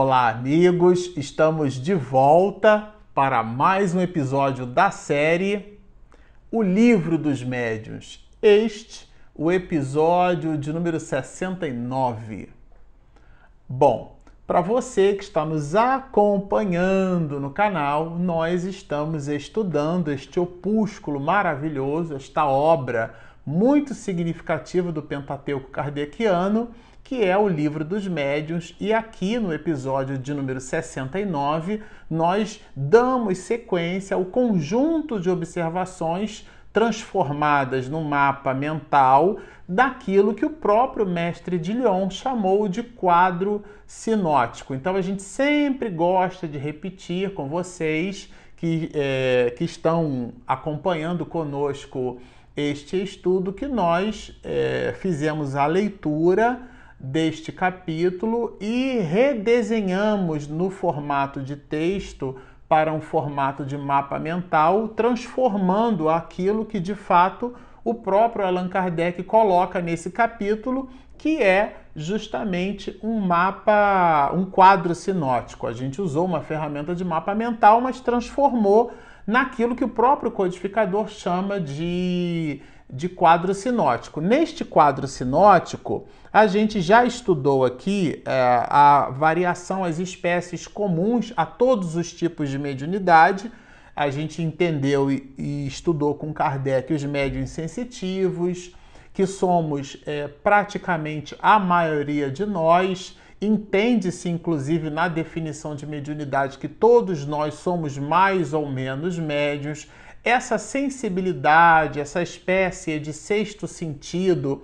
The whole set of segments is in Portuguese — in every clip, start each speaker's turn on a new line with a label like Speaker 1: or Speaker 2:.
Speaker 1: Olá, amigos! Estamos de volta para mais um episódio da série O Livro dos Médiuns. Este, o episódio de número 69. Bom, para você que está nos acompanhando no canal, nós estamos estudando este opúsculo maravilhoso, esta obra muito significativa do Pentateuco Kardeciano que é o Livro dos Médiuns, e aqui no episódio de número 69, nós damos sequência ao conjunto de observações transformadas no mapa mental daquilo que o próprio mestre de Lyon chamou de quadro sinótico. Então a gente sempre gosta de repetir com vocês que, é, que estão acompanhando conosco este estudo que nós é, fizemos a leitura deste capítulo e redesenhamos no formato de texto para um formato de mapa mental, transformando aquilo que de fato o próprio Allan Kardec coloca nesse capítulo, que é justamente um mapa, um quadro sinótico. A gente usou uma ferramenta de mapa mental, mas transformou naquilo que o próprio codificador chama de de quadro sinótico. Neste quadro sinótico, a gente já estudou aqui é, a variação, as espécies comuns a todos os tipos de mediunidade. A gente entendeu e, e estudou com Kardec os médiuns sensitivos, que somos é, praticamente a maioria de nós. Entende-se, inclusive, na definição de mediunidade, que todos nós somos mais ou menos médios essa sensibilidade, essa espécie de sexto sentido,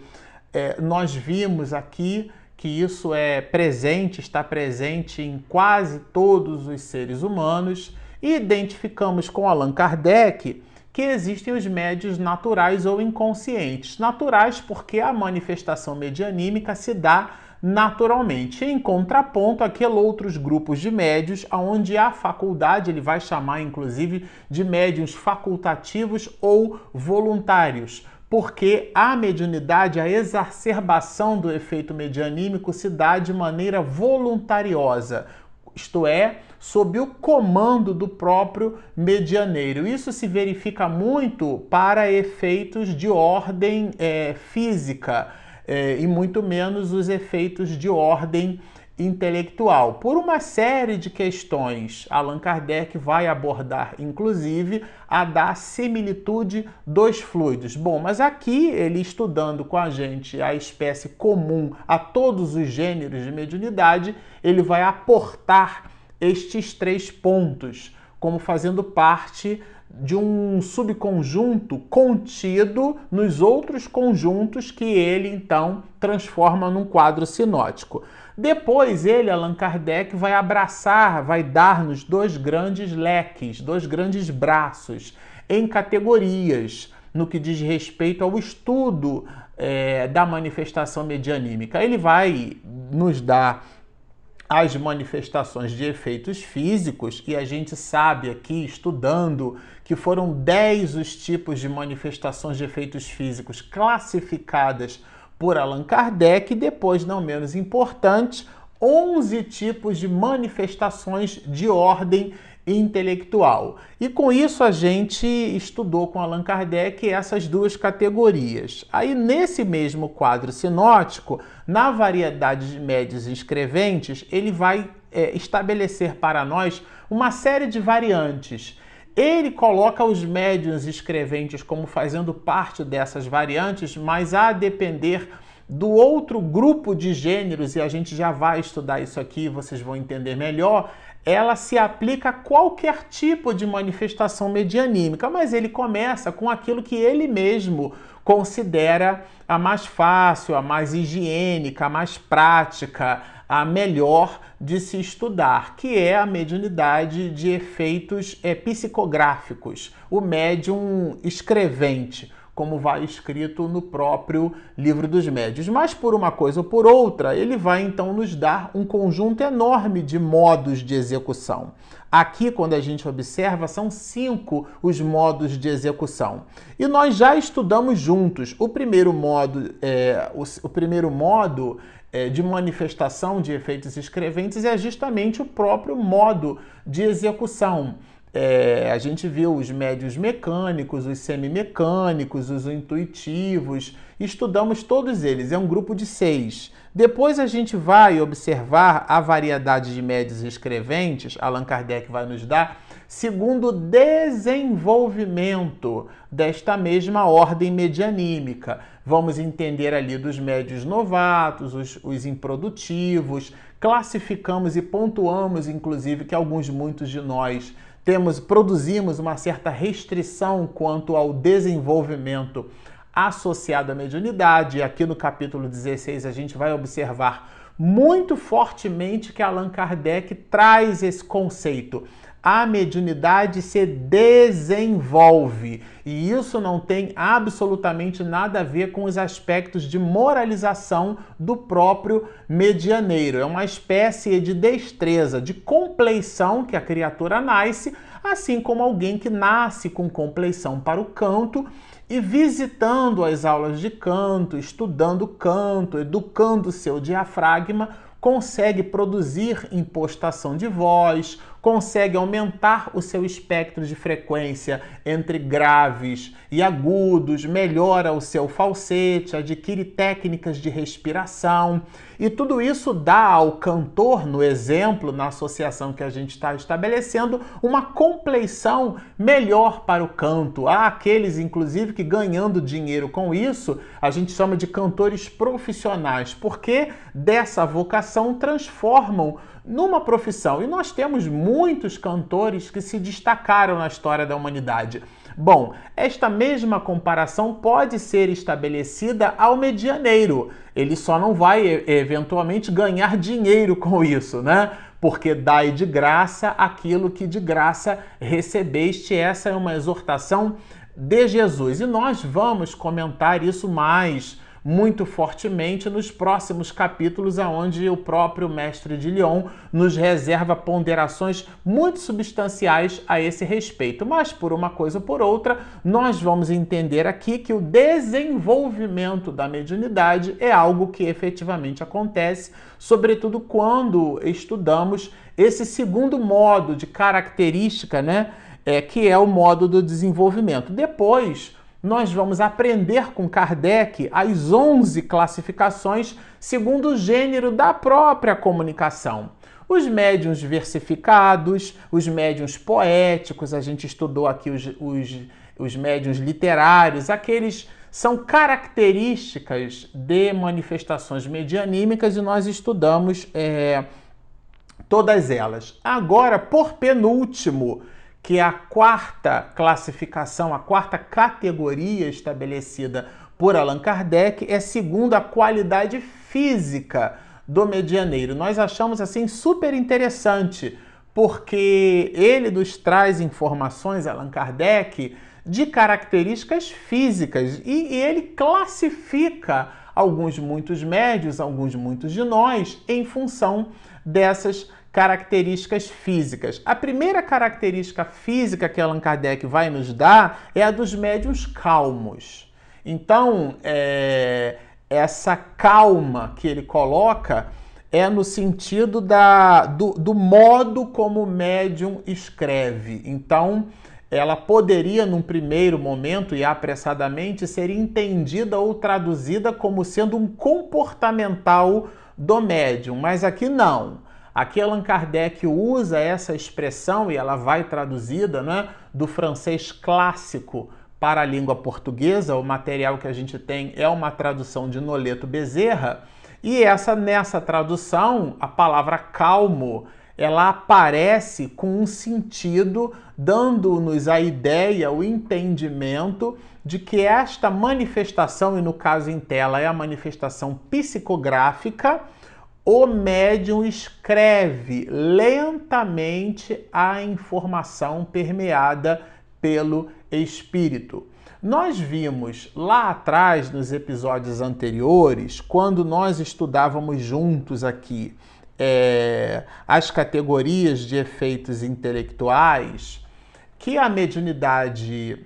Speaker 1: é, nós vimos aqui que isso é presente, está presente em quase todos os seres humanos, e identificamos com Allan Kardec que existem os médios naturais ou inconscientes. Naturais porque a manifestação medianímica se dá naturalmente. Em contraponto, aqueles outros grupos de médios, onde a faculdade, ele vai chamar inclusive de médios facultativos ou voluntários, porque a mediunidade, a exacerbação do efeito medianímico se dá de maneira voluntariosa, isto é, sob o comando do próprio medianeiro. Isso se verifica muito para efeitos de ordem é, física é, e muito menos os efeitos de ordem intelectual. Por uma série de questões, Allan Kardec vai abordar, inclusive, a da similitude dos fluidos. Bom, mas aqui ele estudando com a gente a espécie comum a todos os gêneros de mediunidade, ele vai aportar estes três pontos como fazendo parte de um subconjunto contido nos outros conjuntos que ele então transforma num quadro sinótico. Depois ele, Allan Kardec, vai abraçar, vai dar-nos dois grandes leques, dois grandes braços em categorias no que diz respeito ao estudo é, da manifestação medianímica. Ele vai nos dar as manifestações de efeitos físicos, e a gente sabe aqui, estudando, que foram 10 os tipos de manifestações de efeitos físicos classificadas por Allan Kardec, e depois, não menos importante, 11 tipos de manifestações de ordem intelectual. E com isso a gente estudou com Allan Kardec essas duas categorias. Aí nesse mesmo quadro sinótico, na variedade de médios escreventes, ele vai é, estabelecer para nós uma série de variantes. Ele coloca os médios escreventes como fazendo parte dessas variantes, mas a depender do outro grupo de gêneros, e a gente já vai estudar isso aqui, vocês vão entender melhor, ela se aplica a qualquer tipo de manifestação medianímica, mas ele começa com aquilo que ele mesmo considera a mais fácil, a mais higiênica, a mais prática, a melhor de se estudar, que é a mediunidade de efeitos é, psicográficos, o médium escrevente como vai escrito no próprio livro dos médios. Mas por uma coisa ou por outra, ele vai então nos dar um conjunto enorme de modos de execução. Aqui, quando a gente observa, são cinco os modos de execução. E nós já estudamos juntos. O primeiro modo, é, o, o primeiro modo é, de manifestação de efeitos escreventes é justamente o próprio modo de execução. É, a gente viu os médios mecânicos, os semimecânicos, os intuitivos, estudamos todos eles, é um grupo de seis. Depois a gente vai observar a variedade de médios escreventes, Allan Kardec vai nos dar, segundo o desenvolvimento desta mesma ordem medianímica. Vamos entender ali dos médios novatos, os, os improdutivos, classificamos e pontuamos, inclusive, que alguns, muitos de nós temos, produzimos uma certa restrição quanto ao desenvolvimento associado à mediunidade. Aqui no capítulo 16 a gente vai observar muito fortemente que Allan Kardec traz esse conceito a mediunidade se desenvolve. E isso não tem absolutamente nada a ver com os aspectos de moralização do próprio medianeiro. É uma espécie de destreza, de compleição que a criatura nasce, assim como alguém que nasce com compleição para o canto e visitando as aulas de canto, estudando canto, educando seu diafragma, consegue produzir impostação de voz, consegue aumentar o seu espectro de frequência entre graves e agudos, melhora o seu falsete, adquire técnicas de respiração e tudo isso dá ao cantor, no exemplo, na associação que a gente está estabelecendo, uma compleição melhor para o canto. Há aqueles, inclusive, que ganhando dinheiro com isso, a gente chama de cantores profissionais, porque dessa vocação transformam numa profissão. E nós temos muitos cantores que se destacaram na história da humanidade. Bom, esta mesma comparação pode ser estabelecida ao medianeiro. Ele só não vai eventualmente ganhar dinheiro com isso, né? Porque dai de graça aquilo que de graça recebeste. Essa é uma exortação de Jesus. E nós vamos comentar isso mais muito fortemente nos próximos capítulos, aonde o próprio mestre de Lyon nos reserva ponderações muito substanciais a esse respeito. Mas por uma coisa ou por outra, nós vamos entender aqui que o desenvolvimento da mediunidade é algo que efetivamente acontece, sobretudo quando estudamos esse segundo modo de característica, né? É, que é o modo do desenvolvimento. Depois, nós vamos aprender com Kardec as 11 classificações segundo o gênero da própria comunicação. Os médiums versificados, os médiums poéticos, a gente estudou aqui os, os, os médiums literários, aqueles são características de manifestações medianímicas e nós estudamos é, todas elas. Agora, por penúltimo, que é a quarta classificação, a quarta categoria estabelecida por Allan Kardec é segundo a qualidade física do medianeiro. Nós achamos assim super interessante, porque ele nos traz informações, Allan Kardec, de características físicas e ele classifica alguns muitos médios, alguns muitos de nós, em função dessas características físicas. A primeira característica física que Allan Kardec vai nos dar é a dos médios calmos. Então, é, essa calma que ele coloca é no sentido da, do, do modo como o médium escreve. Então, ela poderia, num primeiro momento e apressadamente, ser entendida ou traduzida como sendo um comportamental do médium, mas aqui não. Aqui Allan Kardec usa essa expressão e ela vai traduzida né, do francês clássico para a língua portuguesa. O material que a gente tem é uma tradução de Noleto Bezerra. E essa nessa tradução, a palavra calmo, ela aparece com um sentido dando-nos a ideia, o entendimento de que esta manifestação, e no caso em tela é a manifestação psicográfica, o médium escreve lentamente a informação permeada pelo espírito. Nós vimos lá atrás, nos episódios anteriores, quando nós estudávamos juntos aqui é, as categorias de efeitos intelectuais, que a mediunidade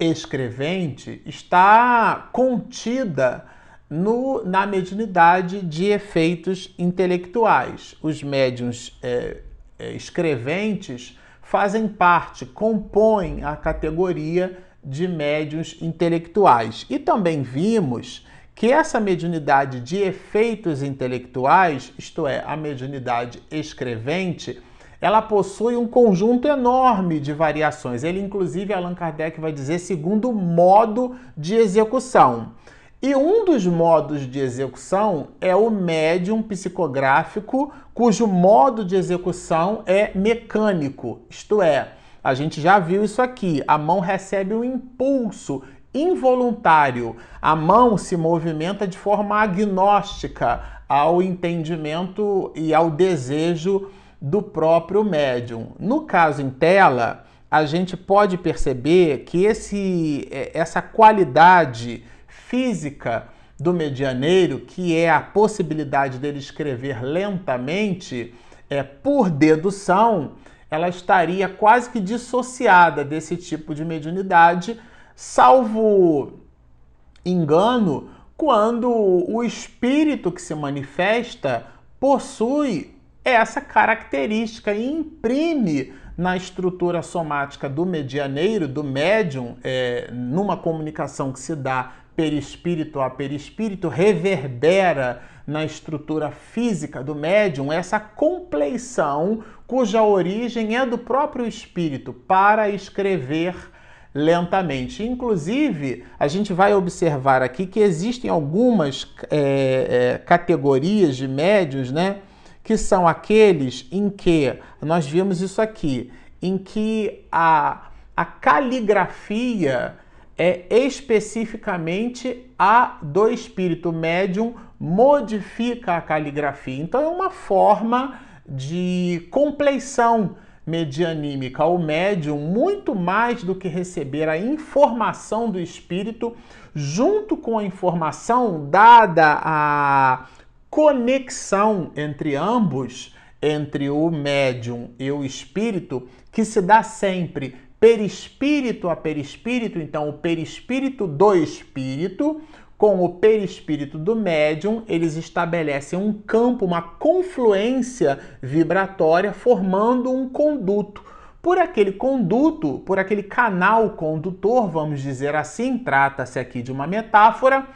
Speaker 1: escrevente está contida no, na mediunidade de efeitos intelectuais. Os médiums é, é, escreventes fazem parte, compõem a categoria de médiums intelectuais. E também vimos que essa mediunidade de efeitos intelectuais, isto é, a mediunidade escrevente, ela possui um conjunto enorme de variações. Ele, inclusive, Allan Kardec vai dizer segundo modo de execução. E um dos modos de execução é o médium psicográfico, cujo modo de execução é mecânico, isto é, a gente já viu isso aqui, a mão recebe um impulso involuntário, a mão se movimenta de forma agnóstica ao entendimento e ao desejo do próprio médium. No caso em tela, a gente pode perceber que esse, é, essa qualidade física do medianeiro, que é a possibilidade dele escrever lentamente, é, por dedução, ela estaria quase que dissociada desse tipo de mediunidade, salvo engano, quando o espírito que se manifesta possui essa característica e imprime na estrutura somática do medianeiro, do médium, é, numa comunicação que se dá perispírito a perispírito, reverbera na estrutura física do médium essa compleição cuja origem é do próprio espírito para escrever lentamente. Inclusive, a gente vai observar aqui que existem algumas é, é, categorias de médios, né? Que são aqueles em que, nós vimos isso aqui, em que a, a caligrafia é especificamente a do espírito médium modifica a caligrafia. Então é uma forma de compleição medianímica ao médium, muito mais do que receber a informação do espírito, junto com a informação dada a conexão entre ambos, entre o médium e o espírito, que se dá sempre perispírito a perispírito, então o perispírito do espírito com o perispírito do médium, eles estabelecem um campo, uma confluência vibratória, formando um conduto. Por aquele conduto, por aquele canal condutor, vamos dizer assim, trata-se aqui de uma metáfora,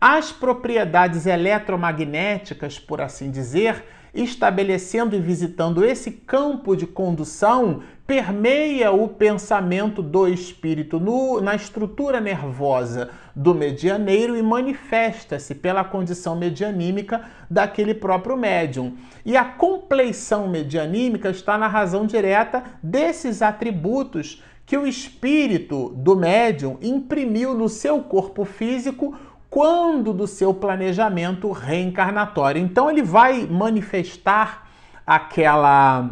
Speaker 1: as propriedades eletromagnéticas, por assim dizer, estabelecendo e visitando esse campo de condução, permeia o pensamento do espírito no, na estrutura nervosa do medianeiro e manifesta-se pela condição medianímica daquele próprio médium. E a compleição medianímica está na razão direta desses atributos que o espírito do médium imprimiu no seu corpo físico quando do seu planejamento reencarnatório. Então ele vai manifestar aquela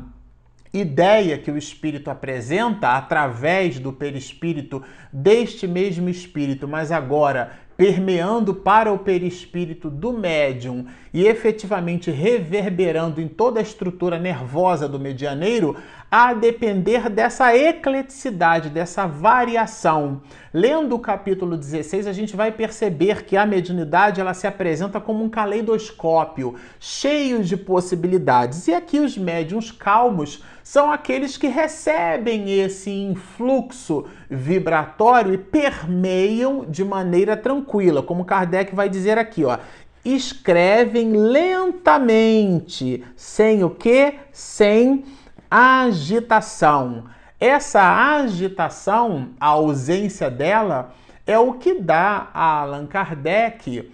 Speaker 1: ideia que o espírito apresenta através do perispírito deste mesmo espírito, mas agora permeando para o perispírito do médium e efetivamente reverberando em toda a estrutura nervosa do medianeiro, a depender dessa ecleticidade, dessa variação. Lendo o capítulo 16, a gente vai perceber que a mediunidade ela se apresenta como um caleidoscópio, cheio de possibilidades. E aqui os médiums calmos são aqueles que recebem esse influxo vibratório e permeiam de maneira tranquila, como Kardec vai dizer aqui, ó. Escrevem lentamente, sem o que? Sem agitação. Essa agitação, a ausência dela, é o que dá a Allan Kardec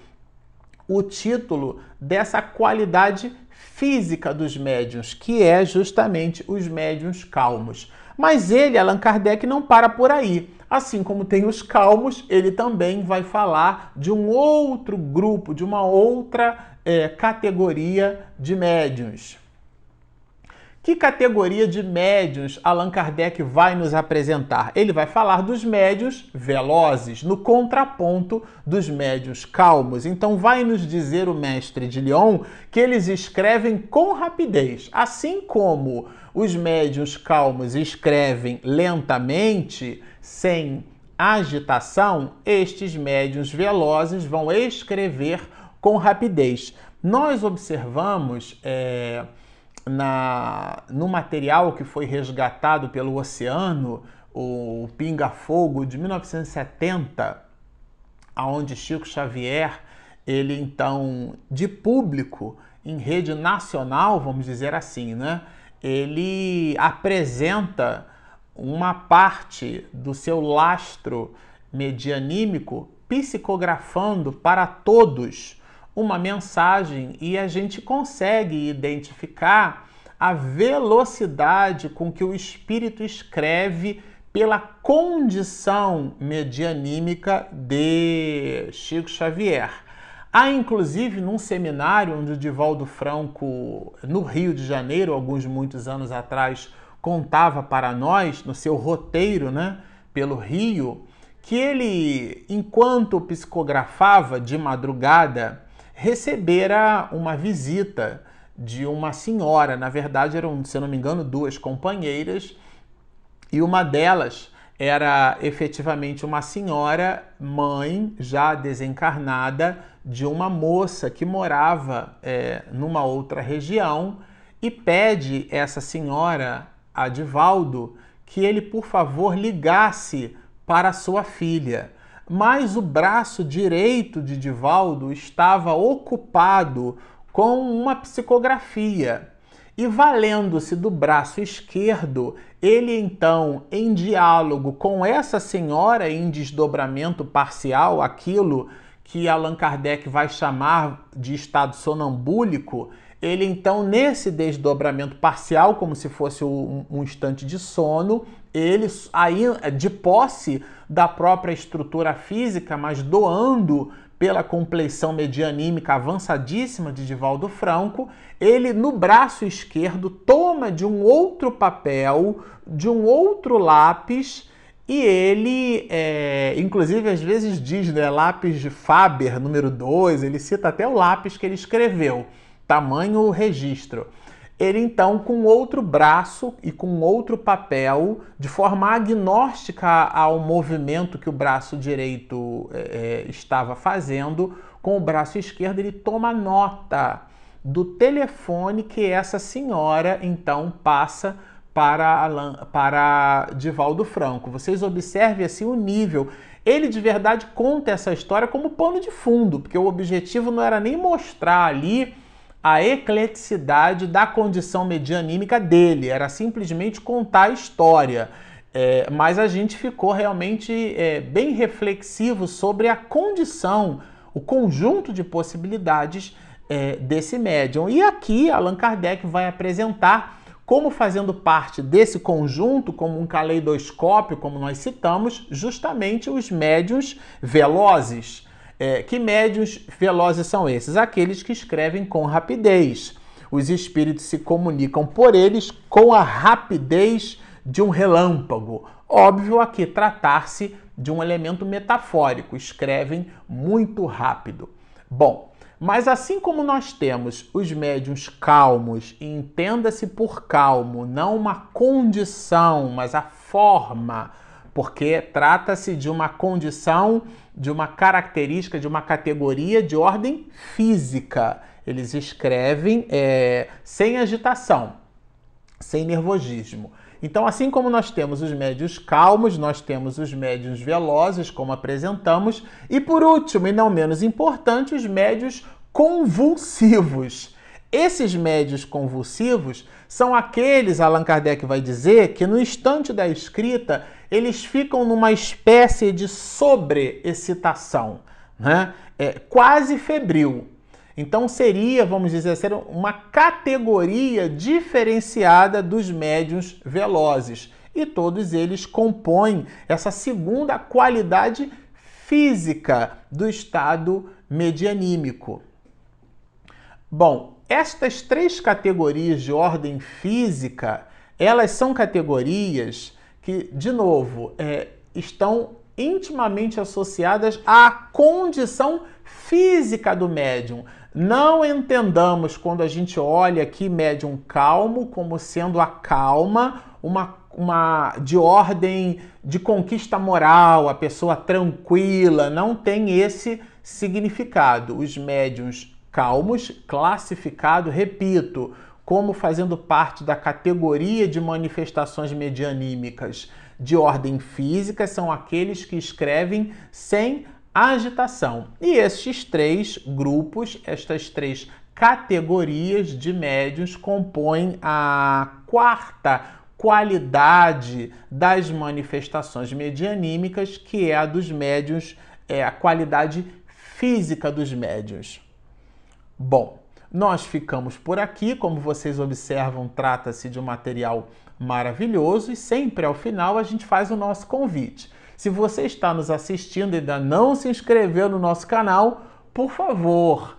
Speaker 1: o título dessa qualidade física dos médiuns, que é justamente os médiuns calmos. Mas ele, Allan Kardec, não para por aí. Assim como tem os calmos, ele também vai falar de um outro grupo, de uma outra é, categoria de médiuns. Que categoria de médiuns Allan Kardec vai nos apresentar? Ele vai falar dos médiuns velozes, no contraponto dos médiuns calmos. Então, vai nos dizer o mestre de Lyon que eles escrevem com rapidez, assim como os médiuns calmos escrevem lentamente, sem agitação, estes médiuns velozes vão escrever com rapidez. Nós observamos é, na, no material que foi resgatado pelo oceano, o Pinga Fogo de 1970, aonde Chico Xavier, ele então de público em rede nacional, vamos dizer assim, né? Ele apresenta uma parte do seu lastro medianímico psicografando para todos uma mensagem e a gente consegue identificar a velocidade com que o espírito escreve pela condição medianímica de Chico Xavier. Há inclusive num seminário onde o Divaldo Franco, no Rio de Janeiro, alguns muitos anos atrás, contava para nós, no seu roteiro, né, pelo Rio, que ele, enquanto psicografava de madrugada, recebera uma visita de uma senhora. Na verdade, eram, se não me engano, duas companheiras, e uma delas era efetivamente uma senhora, mãe, já desencarnada, de uma moça que morava é, numa outra região e pede essa senhora, a Divaldo, que ele, por favor, ligasse para sua filha mas o braço direito de Divaldo estava ocupado com uma psicografia. E valendo-se do braço esquerdo, ele então, em diálogo com essa senhora em desdobramento parcial, aquilo que Allan Kardec vai chamar de estado sonambúlico, ele então, nesse desdobramento parcial, como se fosse um, um instante de sono, ele aí de posse da própria estrutura física, mas doando pela compleição medianímica avançadíssima de Divaldo Franco, ele no braço esquerdo toma de um outro papel, de um outro lápis, e ele, é, inclusive, às vezes diz, né, lápis de Faber, número 2, ele cita até o lápis que ele escreveu, tamanho registro ele então com outro braço e com outro papel, de forma agnóstica ao movimento que o braço direito é, estava fazendo, com o braço esquerdo ele toma nota do telefone que essa senhora então passa para, para Divaldo Franco. Vocês observem assim o nível. Ele de verdade conta essa história como pano de fundo, porque o objetivo não era nem mostrar ali a ecleticidade da condição medianímica dele, era simplesmente contar a história. É, mas a gente ficou realmente é, bem reflexivo sobre a condição, o conjunto de possibilidades é, desse médium. E aqui Allan Kardec vai apresentar como fazendo parte desse conjunto, como um caleidoscópio, como nós citamos, justamente os médios velozes. É, que médios velozes são esses? Aqueles que escrevem com rapidez. Os espíritos se comunicam por eles com a rapidez de um relâmpago. Óbvio aqui tratar-se de um elemento metafórico, escrevem muito rápido. Bom, mas assim como nós temos os médiums calmos, e entenda-se por calmo, não uma condição, mas a forma, porque trata-se de uma condição de uma característica, de uma categoria de ordem física. Eles escrevem é, sem agitação, sem nervosismo. Então, assim como nós temos os médios calmos, nós temos os médios velozes, como apresentamos, e por último, e não menos importante, os médios convulsivos. Esses médios convulsivos são aqueles, Allan Kardec vai dizer, que no instante da escrita eles ficam numa espécie de sobreexcitação, né? É, quase febril. Então seria, vamos dizer, uma categoria diferenciada dos médios velozes. E todos eles compõem essa segunda qualidade física do estado medianímico. Bom, estas três categorias de ordem física, elas são categorias que, de novo, é, estão intimamente associadas à condição física do médium. Não entendamos quando a gente olha aqui médium calmo como sendo a calma uma uma de ordem de conquista moral, a pessoa tranquila, não tem esse significado. Os médiums calmos, classificado, repito, como fazendo parte da categoria de manifestações medianímicas de ordem física, são aqueles que escrevem sem agitação. E estes três grupos, estas três categorias de médiuns compõem a quarta qualidade das manifestações medianímicas, que é a dos médiuns, é a qualidade física dos médiuns. Bom, nós ficamos por aqui. Como vocês observam, trata-se de um material maravilhoso e sempre ao final a gente faz o nosso convite. Se você está nos assistindo e ainda não se inscreveu no nosso canal, por favor,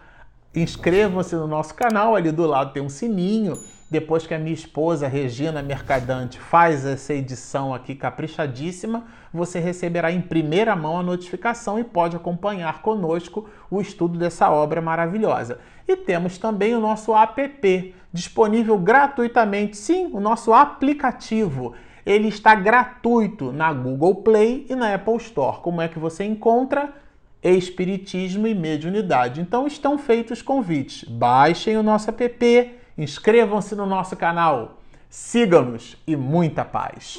Speaker 1: inscrevam-se no nosso canal. Ali do lado tem um sininho depois que a minha esposa, Regina Mercadante, faz essa edição aqui caprichadíssima, você receberá em primeira mão a notificação e pode acompanhar conosco o estudo dessa obra maravilhosa. E temos também o nosso app, disponível gratuitamente, sim, o nosso aplicativo. Ele está gratuito na Google Play e na Apple Store. Como é que você encontra? Espiritismo e Mediunidade. Então estão feitos convites. Baixem o nosso app Inscrevam-se no nosso canal, sigam-nos e muita paz!